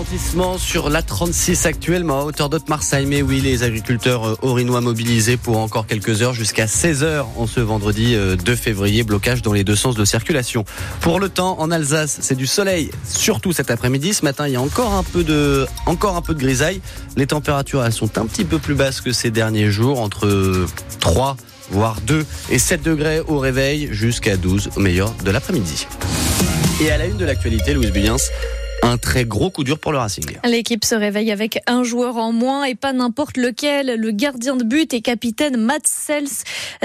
ralentissement sur l'A36 actuellement à hauteur d'Haute-Marseille. Mais oui, les agriculteurs orinois euh, mobilisés pour encore quelques heures jusqu'à 16 heures en ce vendredi 2 euh, février. Blocage dans les deux sens de circulation. Pour le temps, en Alsace, c'est du soleil, surtout cet après-midi. Ce matin, il y a encore un peu de, encore un peu de grisaille. Les températures, elles sont un petit peu plus basses que ces derniers jours, entre 3 voire 2 et 7 degrés au réveil jusqu'à 12 au meilleur de l'après-midi. Et à la une de l'actualité, Louise Buyens, un très gros coup dur pour le Racing. L'équipe se réveille avec un joueur en moins et pas n'importe lequel. Le gardien de but et capitaine Mats Sels.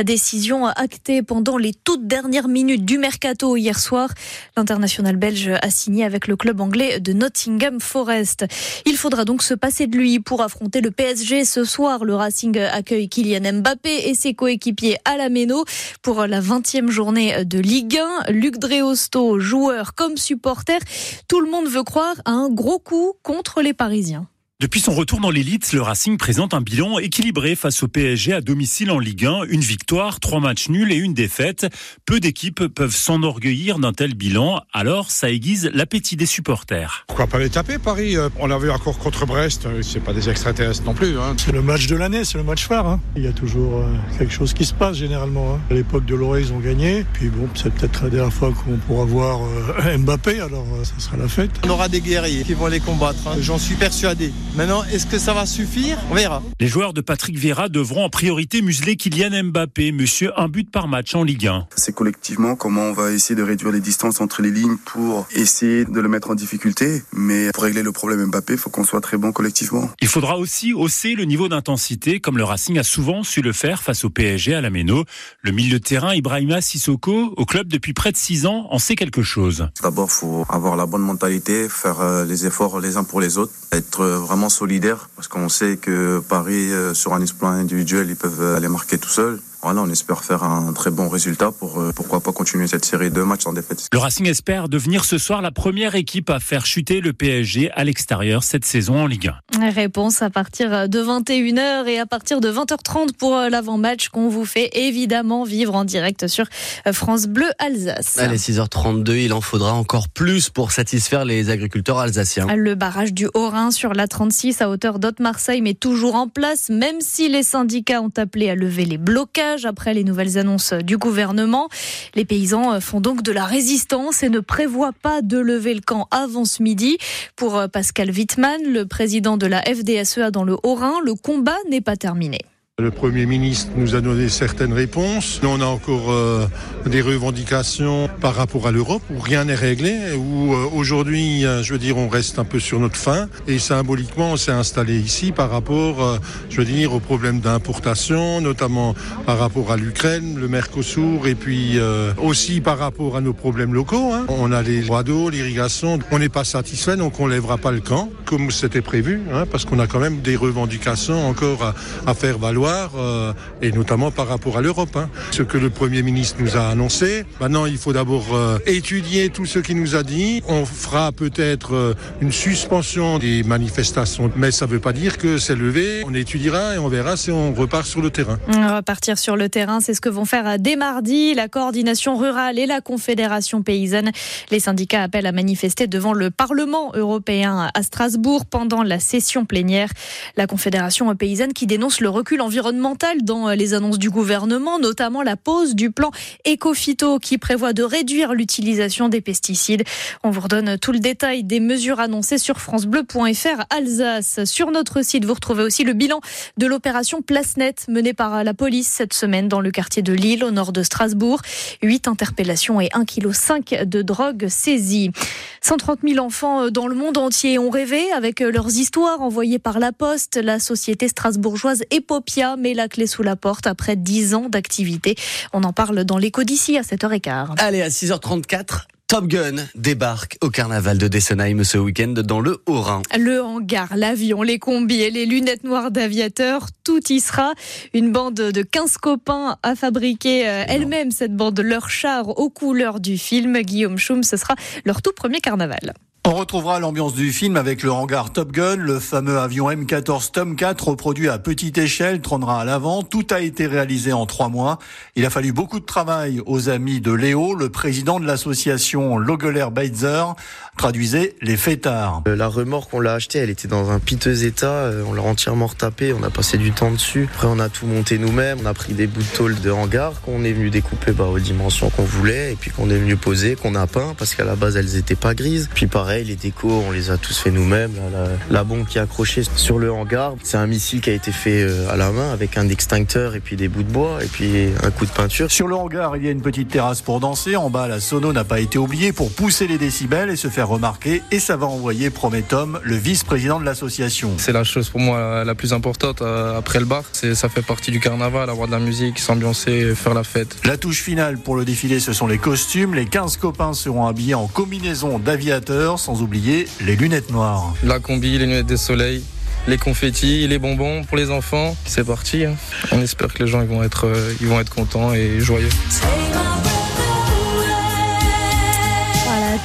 Décision actée pendant les toutes dernières minutes du mercato hier soir. L'international belge a signé avec le club anglais de Nottingham Forest. Il faudra donc se passer de lui pour affronter le PSG ce soir. Le Racing accueille Kylian Mbappé et ses coéquipiers à la Méno pour la 20e journée de Ligue 1. Luc Dreosto, joueur comme supporter, tout le monde veut croire à un gros coup contre les Parisiens. Depuis son retour dans l'élite, le Racing présente un bilan équilibré face au PSG à domicile en Ligue 1. Une victoire, trois matchs nuls et une défaite. Peu d'équipes peuvent s'enorgueillir d'un tel bilan, alors ça aiguise l'appétit des supporters. Pourquoi pas les taper, Paris? Euh, On l'a vu encore contre Brest, euh, c'est pas des extraterrestres non plus. Hein. C'est le match de l'année, c'est le match phare. Hein. Il y a toujours euh, quelque chose qui se passe généralement. Hein. À l'époque de Loré, ils ont gagné. Puis bon, c'est peut-être la dernière fois qu'on pourra voir Mbappé, alors ça sera la fête. On aura des guerriers qui vont les combattre, j'en suis persuadé. Maintenant, est-ce que ça va suffire? On verra. Les joueurs de Patrick Vieira devront en priorité museler Kylian Mbappé, monsieur un but par match en Ligue 1. C'est collectivement comment on va essayer de réduire les distances entre les lignes pour essayer de le mettre en difficulté. Mais pour régler le problème Mbappé, il faut qu'on soit très bon collectivement. Il faudra aussi hausser le niveau d'intensité, comme le Racing a souvent su le faire face au PSG à la Méno. Le milieu de terrain Ibrahima Sissoko, au club depuis près de 6 ans, en sait quelque chose. D'abord, faut avoir la bonne mentalité, faire euh, les efforts les uns pour les autres, être vraiment solidaire parce qu'on sait que Paris, euh, sur un exploit individuel, ils peuvent aller marquer tout seuls. Voilà, on espère faire un très bon résultat pour euh, pourquoi pas continuer cette série de matchs en défaite. Le Racing espère devenir ce soir la première équipe à faire chuter le PSG à l'extérieur cette saison en Ligue 1. Réponse à partir de 21h et à partir de 20h30 pour euh, l'avant-match qu'on vous fait évidemment vivre en direct sur euh, France Bleu Alsace. Allez, 6h32, il en faudra encore plus pour satisfaire les agriculteurs alsaciens. Le barrage du Haut-Rhin sur la 36 à hauteur d'Haute-Marseille mais toujours en place même si les syndicats ont appelé à lever les blocages après les nouvelles annonces du gouvernement. Les paysans font donc de la résistance et ne prévoient pas de lever le camp avant ce midi. Pour Pascal Wittmann, le président de la FDSEA dans le Haut-Rhin, le combat n'est pas terminé. Le Premier ministre nous a donné certaines réponses. On a encore euh, des revendications par rapport à l'Europe où rien n'est réglé, où euh, aujourd'hui, euh, je veux dire, on reste un peu sur notre faim et symboliquement, on s'est installé ici par rapport, je veux dire, aux problèmes d'importation, notamment par rapport à l'Ukraine, le Mercosur et puis aussi par rapport à nos problèmes locaux. Hein. On a les droits d'eau, l'irrigation. On n'est pas satisfait, donc on lèvera pas le camp comme c'était prévu, hein, parce qu'on a quand même des revendications encore à faire valoir euh, et notamment par rapport à l'Europe. Hein. Ce que le Premier ministre nous a annoncé. Maintenant, il faut d'abord euh, étudier tout ce qu'il nous a dit. On fera peut-être euh, une suspension des manifestations, mais ça ne veut pas dire que c'est levé. On étudiera et on verra si on repart sur le terrain. Repartir sur le terrain, c'est ce que vont faire dès mardi la coordination rurale et la Confédération paysanne. Les syndicats appellent à manifester devant le Parlement européen à Strasbourg pendant la session plénière. La Confédération paysanne qui dénonce le recul en environnementale dans euh, les annonces du gouvernement, notamment la pose du plan Ecofito qui prévoit de réduire l'utilisation des pesticides. On vous redonne tout le détail des mesures annoncées sur francebleu.fr Alsace. Sur notre site, vous retrouvez aussi le bilan de l'opération Place Net menée par la police cette semaine dans le quartier de Lille au nord de Strasbourg. Huit interpellations et 1,5 kg de drogue saisie. 130 000 enfants dans le monde entier ont rêvé avec leurs histoires envoyées par la poste. La société strasbourgeoise Epopia met la clé sous la porte après 10 ans d'activité. On en parle dans l'écho d'ici à 7h15. Allez, à 6h34. Top Gun débarque au carnaval de Dessenheim ce week-end dans le Haut-Rhin. Le hangar, l'avion, les combis et les lunettes noires d'aviateur, tout y sera. Une bande de 15 copains a fabriqué euh, elle-même cette bande, leur char aux couleurs du film. Guillaume Schum, ce sera leur tout premier carnaval. On retrouvera l'ambiance du film avec le hangar Top Gun, le fameux avion M14 Tomcat reproduit à petite échelle trônera à l'avant. Tout a été réalisé en trois mois. Il a fallu beaucoup de travail aux amis de Léo, le président de l'association Logeler Beitzer, traduisait les fêtards. Euh, la remorque, on l'a achetée, elle était dans un piteux état. Euh, on l'a entièrement retapée, on a passé du temps dessus. Après, on a tout monté nous-mêmes. On a pris des bouts de tôle de hangar qu'on est venu découper bah, aux dimensions qu'on voulait et puis qu'on est venu poser, qu'on a peint parce qu'à la base, elles étaient pas grises. Puis pareil, les décos, on les a tous fait nous-mêmes. La, la, bombe qui est accrochée sur le hangar, c'est un missile qui a été fait euh, à la main avec un extincteur et puis des bouts de bois et puis un coup de peinture. Sur le hangar, il y a une petite terrasse pour danser. En bas, la sono n'a pas été oubliée pour pousser les décibels et se faire remarquer. Et ça va envoyer, promet Tom, le vice-président de l'association. C'est la chose pour moi la plus importante euh, après le bar. Ça fait partie du carnaval, avoir de la musique, s'ambiancer, faire la fête. La touche finale pour le défilé, ce sont les costumes. Les 15 copains seront habillés en combinaison d'aviateurs, sans oublier les lunettes noires. La combi, les lunettes de soleil, les confettis, les bonbons pour les enfants. C'est parti. Hein. On espère que les gens ils vont être, euh, ils vont être contents et joyeux.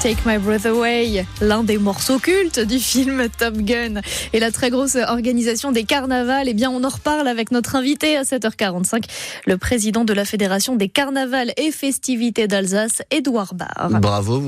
Take My Breath Away, l'un des morceaux cultes du film Top Gun. Et la très grosse organisation des carnavals, eh bien, on en reparle avec notre invité à 7h45, le président de la Fédération des carnavals et festivités d'Alsace, Édouard Barr. Bravo.